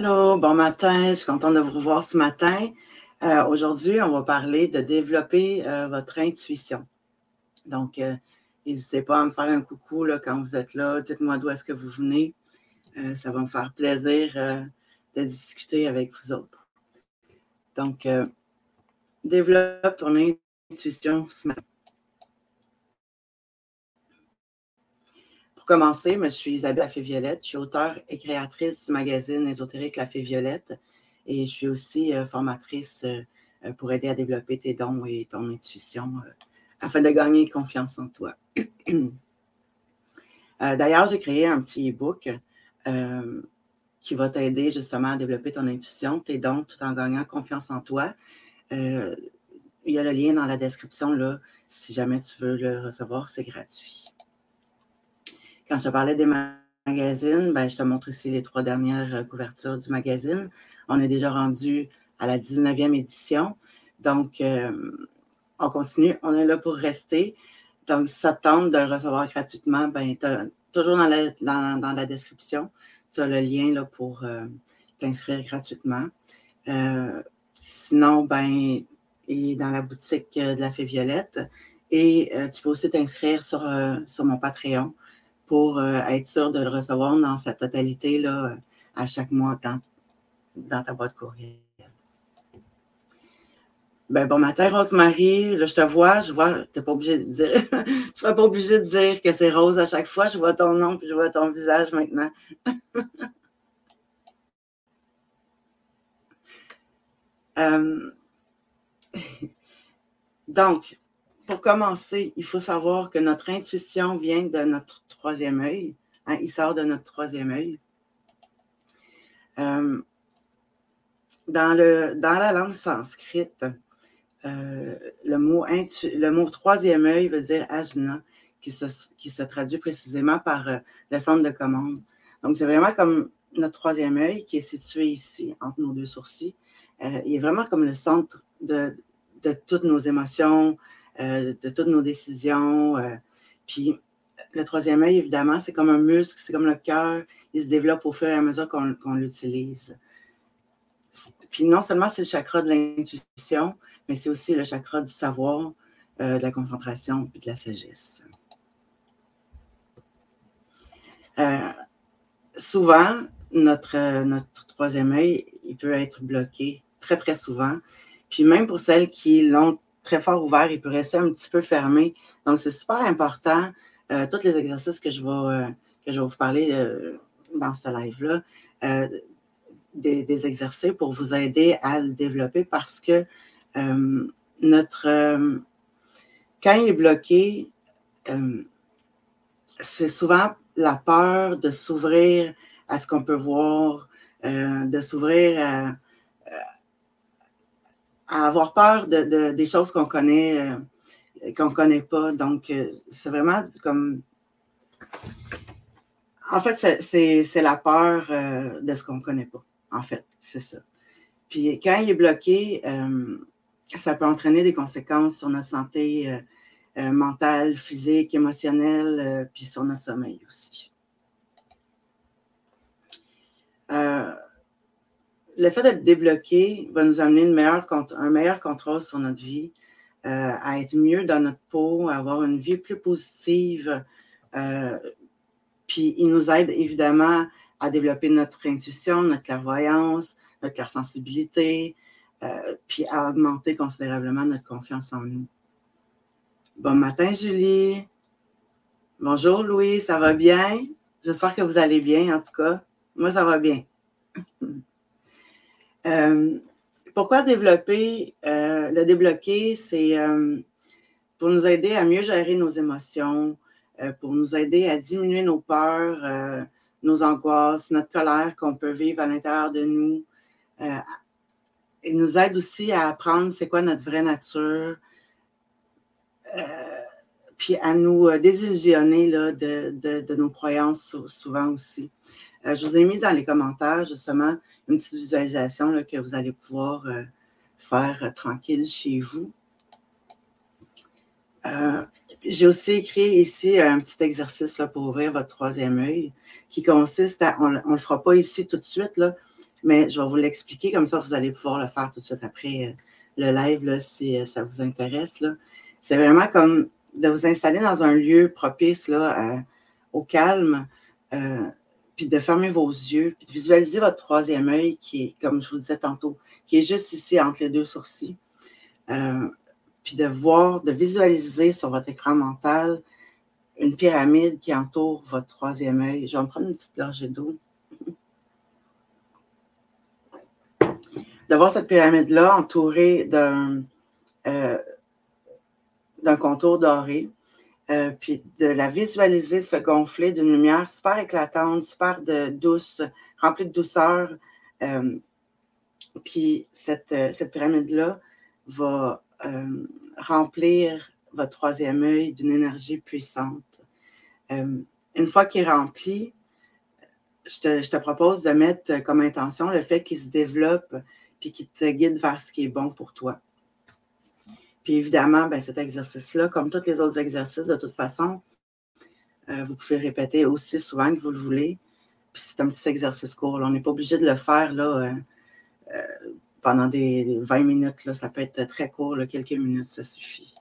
Allô, bon matin, je suis contente de vous revoir ce matin. Euh, aujourd'hui, on va parler de développer euh, votre intuition. Donc, euh, n'hésitez pas à me faire un coucou là, quand vous êtes là. Dites-moi d'où est-ce que vous venez. ça va me faire plaisir de discuter avec vous autres. Donc, développe ton intuition ce matin. Commencer, je suis Isabelle Lafay Violette. Je suis auteure et créatrice du magazine ésotérique La Fée Violette. Et je suis aussi euh, formatrice euh, pour aider à développer tes dons et ton intuition euh, afin de gagner confiance en toi. D'ailleurs, j'ai créé un petit e-book qui va t'aider justement à développer ton intuition, tes dons, tout en gagnant confiance en toi. il y a le lien dans la description là, si jamais tu veux le recevoir, c'est gratuit. Quand je te parlais des magazines, ben, je te montre ici les trois dernières euh, couvertures du magazine. On est déjà rendu à la 19e édition. Donc, euh, on continue. On est là pour rester. Donc, si ça te tente de le recevoir gratuitement, ben, toujours dans la, description, tu as le lien là, pour euh, t'inscrire gratuitement. sinon, ben, il est dans la boutique de la Fée Violette. Et tu peux aussi t'inscrire sur, sur mon Patreon pour euh, être sûr de le recevoir dans sa totalité là, à chaque mois dans, dans ta boîte courriel. Ben, bon matin, Rosemary. Là, je te vois, je vois, tu n'es pas obligé de dire, tu seras pas obligé de dire que c'est rose à chaque fois. Je vois ton nom puis je vois ton visage maintenant. Euh, donc, pour commencer, il faut savoir que notre intuition vient de notre troisième œil. Hein, il sort de notre troisième œil. Euh, dans, le, dans la langue sanscrite, euh, le, mot le mot troisième œil veut dire ajna, qui se, qui se traduit précisément par euh, le centre de commande. Donc, c'est vraiment comme notre troisième œil qui est situé ici, entre nos deux sourcils. il est vraiment comme le centre de, de toutes nos émotions, euh, de toutes nos décisions. Euh, puis le troisième œil, évidemment, c'est comme un muscle, c'est comme le cœur. Il se développe au fur et à mesure qu'on l'utilise. Puis non seulement c'est le chakra de l'intuition, mais c'est aussi le chakra du savoir, euh, de la concentration et de la sagesse. souvent, notre, notre troisième œil, il peut être bloqué très, très souvent. Puis même pour celles qui l'ont très fort ouvert, il peut rester un petit peu fermé. Donc, c'est super important. Euh, tous les exercices que je vais, euh, que je vais vous parler euh, dans ce live-là, des, des, exercices pour vous aider à le développer parce que notre. quand il est bloqué, c'est souvent la peur de s'ouvrir à ce qu'on peut voir, de s'ouvrir à à avoir peur de, des choses qu'on connaît, euh, qu'on ne connaît pas. Donc, euh, c'est vraiment comme. En fait, c'est la peur euh, de ce qu'on ne connaît pas. En fait, c'est ça. Puis quand il est bloqué, ça peut entraîner des conséquences sur notre santé mentale, physique, émotionnelle, puis sur notre sommeil aussi le fait d'être débloqué va nous amener un meilleur contrôle sur notre vie, euh, à être mieux dans notre peau, à avoir une vie plus positive. Euh, puis il nous aide évidemment à développer notre intuition, notre clairvoyance, notre clairsensibilité, euh, puis à augmenter considérablement notre confiance en nous. Bon matin, Julie. Bonjour, Louis, ça va bien? J'espère que vous allez bien, en tout cas. Moi, ça va bien. Euh, pourquoi développer? Euh, le débloquer, c'est euh, pour nous aider à mieux gérer nos émotions, pour nous aider à diminuer nos peurs, nos angoisses, notre colère qu'on peut vivre à l'intérieur de nous. il nous aide aussi à apprendre c'est quoi notre vraie nature, puis à nous désillusionner là, de, de, nos croyances souvent aussi. je vous ai mis dans les commentaires justement une petite visualisation que vous allez pouvoir euh, faire euh, tranquille chez vous. Euh, j'ai aussi écrit ici un petit exercice là, pour ouvrir votre troisième œil qui consiste à, on ne le fera pas ici tout de suite, là, mais je vais vous l'expliquer, comme ça vous allez pouvoir le faire tout de suite après le live, là, si ça vous intéresse. C'est vraiment comme de vous installer dans un lieu propice là, au calme, puis de fermer vos yeux, puis de visualiser votre troisième œil qui est, comme je vous disais tantôt, qui est juste ici entre les deux sourcils. Euh, puis de voir, de visualiser sur votre écran mental une pyramide qui entoure votre troisième œil. Je vais me prendre une petite gorgée d'eau. De voir cette pyramide-là entourée d'un euh, contour doré. Euh, puis de la visualiser se gonfler d'une lumière super éclatante, super de, douce, remplie de douceur. Euh, puis cette, euh, cette pyramide-là va remplir votre troisième œil d'une énergie puissante. une fois qu'il est rempli, je te, je te, propose de mettre comme intention le fait qu'il se développe puis qu'il te guide vers ce qui est bon pour toi. Puis évidemment, ben, cet exercice-là, comme tous les autres exercices, de toute façon, euh, vous pouvez le répéter aussi souvent que vous le voulez. Puis c'est un petit exercice court. On n'est pas obligé de le faire là, euh, euh, pendant des, 20 minutes. Là. Ça peut être très court, quelques minutes, ça suffit.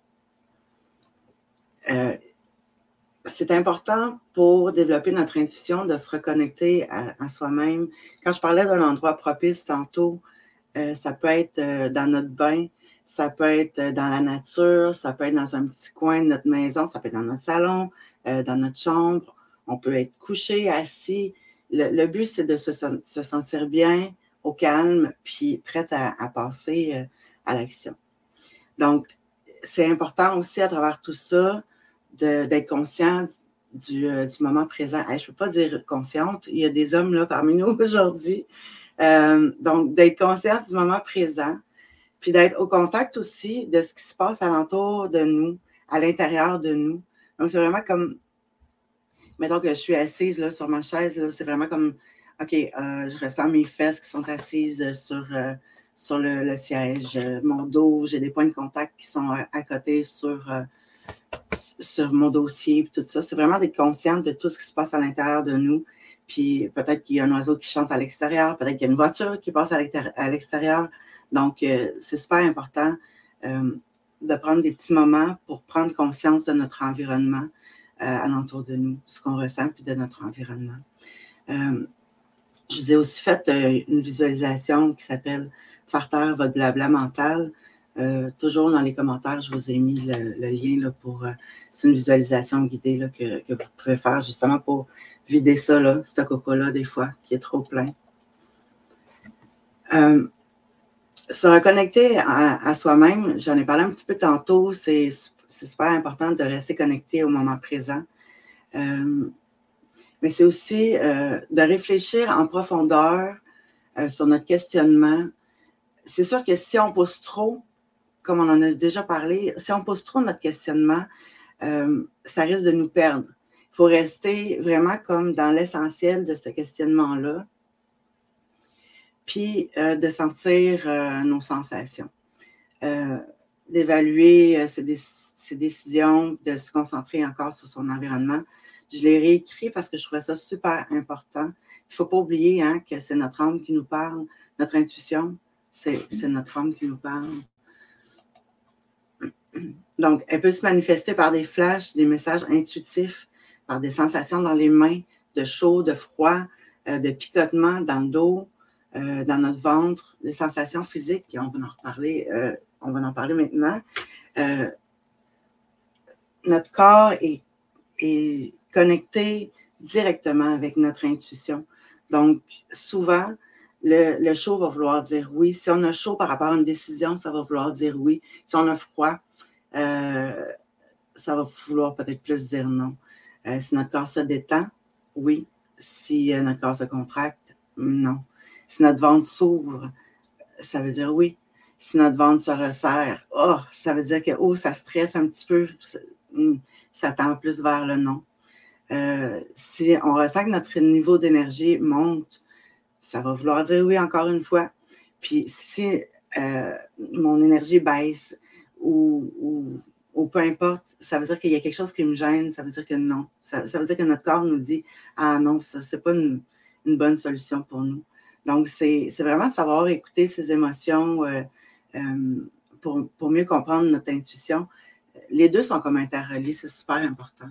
c'est important pour développer notre intuition de se reconnecter à, à soi-même. Quand je parlais d'un endroit propice tantôt, ça peut être dans notre bain, ça peut être euh, dans la nature, ça peut être dans un petit coin de notre maison, ça peut être dans notre salon, euh, dans notre chambre. On peut être couché, assis. Le, but, c'est de se, sentir bien, au calme, puis prête à, passer euh, à l'action. Donc, c'est important aussi à travers tout ça d'être conscient du, moment présent. je ne peux pas dire consciente, il y a des hommes là parmi nous aujourd'hui. donc, d'être conscient du moment présent, puis d'être au contact aussi de ce qui se passe alentour de nous, à l'intérieur de nous. Donc, c'est vraiment comme, mettons que je suis assise là, sur ma chaise, c'est vraiment comme, OK, euh, je ressens mes fesses qui sont assises sur, euh, sur le, siège, mon dos, j'ai des points de contact qui sont euh, à côté sur, sur mon dossier, tout ça. C'est vraiment d'être consciente de tout ce qui se passe à l'intérieur de nous. Puis peut-être qu'il y a un oiseau qui chante à l'extérieur, peut-être qu'il y a une voiture qui passe à l'extérieur. Donc, euh, c'est super important euh, de prendre des petits moments pour prendre conscience de notre environnement euh, alentour de nous, ce qu'on ressent, puis de notre environnement. je vous ai aussi fait une visualisation qui s'appelle Faire taire votre blabla mental. toujours dans les commentaires, je vous ai mis le, lien pour. c'est une visualisation guidée que, vous pouvez faire justement pour vider ça, là, ce coco-là, des fois, qui est trop plein se reconnecter à, soi-même, j'en ai parlé un petit peu tantôt, c'est super important de rester connecté au moment présent. Euh, mais c'est aussi euh, de réfléchir en profondeur euh, sur notre questionnement. C'est sûr que si on pose trop, comme on en a déjà parlé, si on pose trop notre questionnement, ça risque de nous perdre. Il faut rester vraiment comme dans l'essentiel de ce questionnement-là puis euh, de sentir euh, nos sensations, euh, d'évaluer ses, décisions, de se concentrer encore sur son environnement. Je l'ai réécrit parce que je trouvais ça super important. Il ne faut pas oublier hein, que c'est notre âme qui nous parle, notre intuition, c'est notre âme qui nous parle. Donc, elle peut se manifester par des flashs, des messages intuitifs, par des sensations dans les mains, de chaud, de froid, de picotement dans le dos, euh, dans notre ventre, les sensations physiques, on va en reparler, euh, on va en parler maintenant. Euh, notre corps est, connecté directement avec notre intuition. Donc, souvent, le, le, chaud va vouloir dire oui. Si on a chaud par rapport à une décision, ça va vouloir dire oui. Si on a froid, ça va vouloir peut-être plus dire non. si notre corps se détend, oui. Si notre corps se contracte, non. Si notre ventre s'ouvre, ça veut dire oui. Si notre ventre se resserre, oh, ça veut dire que oh, ça stresse un petit peu, ça tend plus vers le non. Euh, si on ressent que notre niveau d'énergie monte, ça va vouloir dire oui encore une fois. Puis si euh, mon énergie baisse ou, peu importe, ça veut dire qu'il y a quelque chose qui me gêne, ça veut dire que non. Ça, veut dire que notre corps nous dit Ah non, ça, c'est pas une bonne solution pour nous. Donc, c'est vraiment de savoir écouter ses émotions pour, pour, mieux comprendre notre intuition. Les deux sont comme interreliés, c'est super important.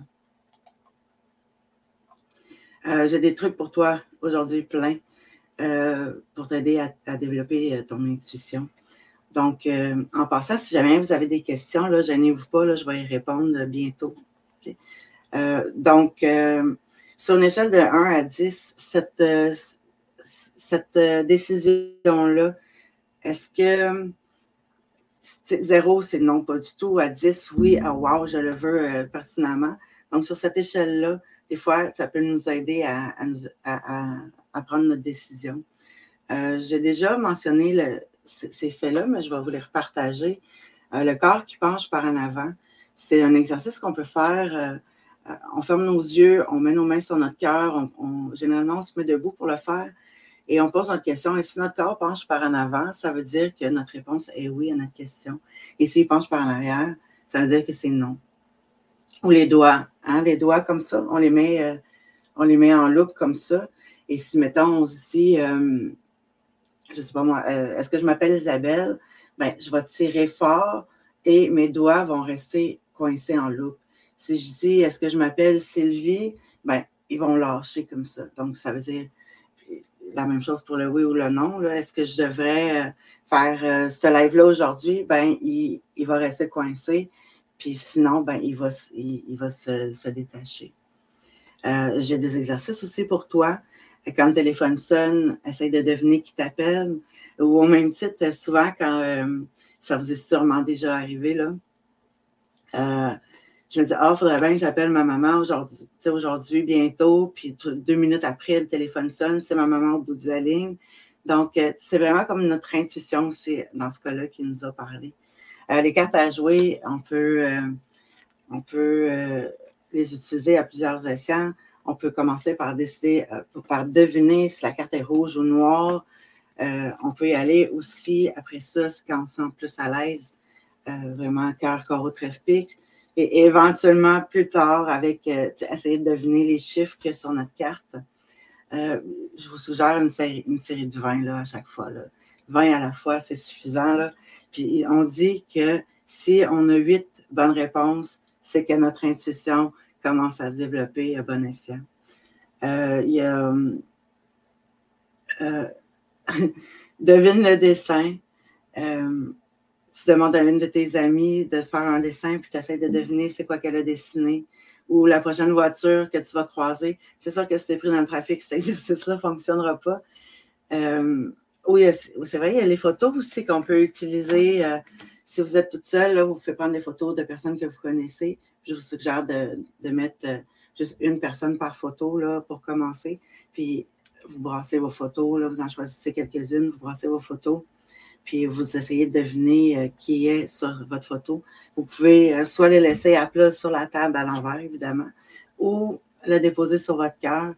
J'ai des trucs pour toi aujourd'hui, plein, pour t'aider à, développer ton intuition. Donc, en passant, si jamais vous avez des questions, là, gênez-vous pas, là, je vais y répondre bientôt. donc, sur une échelle de 1 à 10, cette, euh, cette euh, décision-là, est-ce que 0, c'est non, pas du tout. À 10, oui, ah, wow, je le veux euh, pertinemment. Donc, sur cette échelle-là, des fois, ça peut nous aider à, à, prendre notre décision. J'ai déjà mentionné ces faits-là, mais je vais vous les repartager. le corps qui penche par en avant, c'est un exercice qu'on peut faire euh, on ferme nos yeux, on met nos mains sur notre cœur, généralement on se met debout pour le faire et on pose notre question. Et si notre corps penche par en avant, ça veut dire que notre réponse est oui à notre question. Et s'il penche par en arrière, ça veut dire que c'est non. Ou les doigts, hein, les doigts comme ça, on les met, euh, on les met en loupe comme ça. Et si, mettons, on se dit, euh, je ne sais pas moi, est-ce que je m'appelle Isabelle? Ben, je vais tirer fort et mes doigts vont rester coincés en loupe. Si je dis est-ce que je m'appelle Sylvie, ben, ils vont lâcher comme ça. Donc, ça veut dire la même chose pour le oui ou le non. Est-ce que je devrais euh, faire euh, ce live-là aujourd'hui? Ben, il, va rester coincé. Puis sinon, ben, il va, il, va se, détacher. Euh, j'ai des exercices aussi pour toi. Quand le téléphone sonne, essaye de deviner qui t'appelle. Ou au même titre, souvent, quand ça vous est sûrement déjà arrivé, là, je me dis, ah, faudrait bien que j'appelle ma maman aujourd'hui, aujourd'hui, bientôt. Puis deux minutes après, le téléphone sonne, c'est ma maman au bout de la ligne. Donc, euh, c'est vraiment comme notre intuition aussi, dans ce cas-là, qui nous a parlé. Euh, les cartes à jouer, on peut, euh, on peut les utiliser à plusieurs escients. On peut commencer par décider, par deviner si la carte est rouge ou noire. on peut y aller aussi, après ça, quand on se sent plus à l'aise, vraiment cœur, corps, trèfle, pique et éventuellement plus tard avec euh, essayer de deviner les chiffres que sur notre carte. Euh, je vous suggère une série, une série de 20 là, à chaque fois. Là. 20 à la fois, c'est suffisant. Là. Puis on dit que si on a 8 bonnes réponses, c'est que notre intuition commence à se développer à bon escient. Euh, il y a devine le dessin tu demandes à une de tes amies de faire un dessin, puis tu essaies de deviner c'est quoi qu'elle a dessiné, ou la prochaine voiture que tu vas croiser. C'est sûr que si tu es pris dans le trafic, cet exercice-là ne fonctionnera pas. Euh, oui, c'est vrai, il y a les photos aussi qu'on peut utiliser. Euh, si vous êtes toute seule, vous pouvez prendre des photos de personnes que vous connaissez. Je vous suggère de, mettre euh, juste une personne par photo là, pour commencer. Puis vous brassez vos photos, là, vous en choisissez quelques-unes, vous brassez vos photos puis vous essayez de deviner euh, qui est sur votre photo. Vous pouvez euh, soit le laisser à plat sur la table à l'envers, évidemment, ou le déposer sur votre cœur.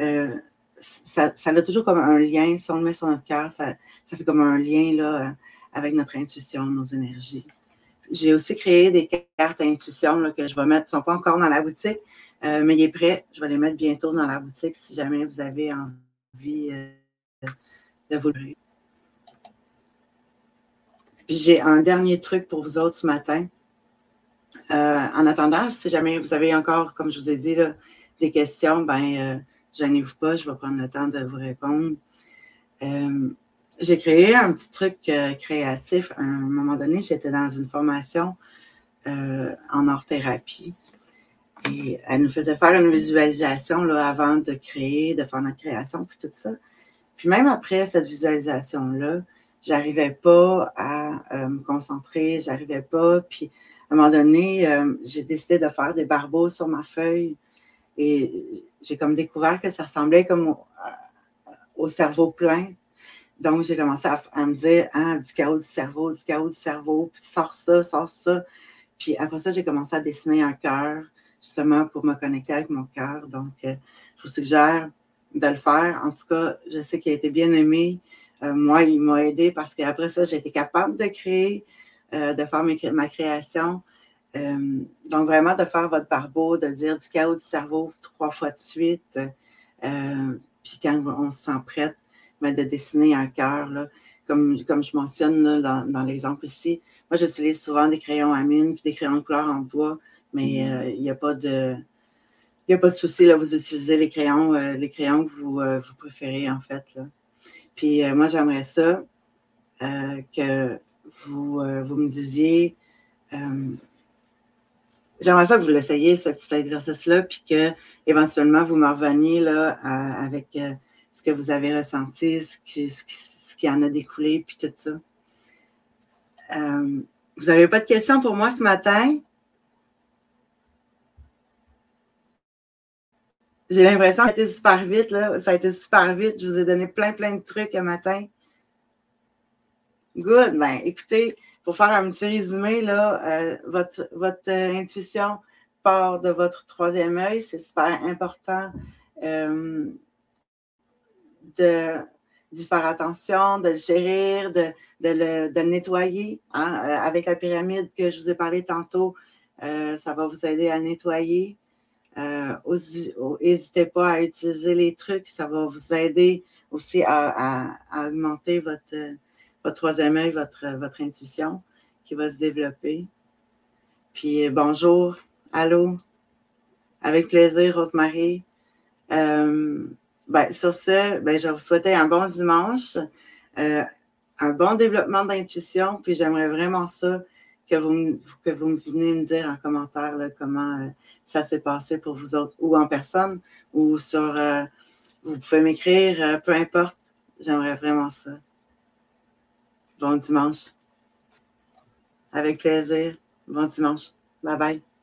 Euh, ça, a toujours comme un lien. Si on le met sur notre cœur, ça, fait comme un lien là, avec notre intuition, nos énergies. J'ai aussi créé des cartes intuition que je vais mettre, Ils ne sont pas encore dans la boutique, mais il est prêt. Je vais les mettre bientôt dans la boutique si jamais vous avez envie de vous le j'ai un dernier truc pour vous autres ce matin. Euh, en attendant, si jamais vous avez encore, comme je vous ai dit, des questions, ben, euh, gênez-vous pas, je vais prendre le temps de vous répondre. Euh, j'ai créé un petit truc créatif. À un moment donné, j'étais dans une formation en art-thérapie. Et elle nous faisait faire une visualisation là, avant de créer, de faire notre création, puis tout ça. Puis même après cette visualisation-là, j'arrivais pas à euh, me concentrer, j'arrivais pas. Puis à un moment donné, euh, j'ai décidé de faire des barbeaux sur ma feuille et j'ai comme découvert que ça ressemblait comme au, cerveau plein. Donc j'ai commencé à, me dire ah, du chaos du cerveau, du chaos du cerveau, puis sors ça, sors ça. Puis après ça, j'ai commencé à dessiner un cœur, justement pour me connecter avec mon cœur. Donc, euh, je vous suggère de le faire. En tout cas, je sais qu'il a été bien aimé. Euh, moi, il m'a aidé parce qu'après ça, j'ai été capable de créer, euh, de faire ma création. Euh, donc, vraiment, de faire votre barbeau, de dire du chaos du cerveau trois fois de suite. puis quand on se sent prête, de dessiner un cœur, comme, comme je mentionne dans, l'exemple ici. Moi, j'utilise souvent des crayons à mine puis des crayons de couleur en bois, mais mm-hmm. euh, il n'y a pas de. Il a pas de souci, là, vous utilisez les crayons, euh, les crayons que vous, vous préférez, en fait. Là. Puis moi, j'aimerais ça que vous, vous me disiez J'aimerais ça que vous l'essayiez, ce petit exercice-là, puis que éventuellement vous me reveniez là, avec euh, ce que vous avez ressenti, ce qui, ce qui, en a découlé, puis tout ça. Euh, vous n'avez pas de questions pour moi ce matin? J'ai l'impression que ça a été super vite, là. Ça a été super vite. Je vous ai donné plein, plein de trucs ce matin. Good. Ben, écoutez, pour faire un petit résumé, là, euh, votre, votre euh, intuition part de votre troisième œil. C'est super important euh, de, d'y faire attention, de le chérir, de, de, le, nettoyer. Hein. avec la pyramide que je vous ai parlé tantôt, ça va vous aider à nettoyer. N'hésitez pas à utiliser les trucs, ça va vous aider aussi à augmenter votre votre troisième œil, votre, votre intuition qui va se développer. Puis bonjour, allô, avec plaisir, Rosemary. Euh, ben, sur ce, ben, je vous souhaiter un bon dimanche, euh, un bon développement d'intuition, puis j'aimerais vraiment ça que vous, que vous venez me dire en commentaire comment euh, ça s'est passé pour vous autres, ou en personne, ou sur, vous pouvez m'écrire, peu importe, j'aimerais vraiment ça. Bon dimanche. Avec plaisir. Bon dimanche. Bye bye.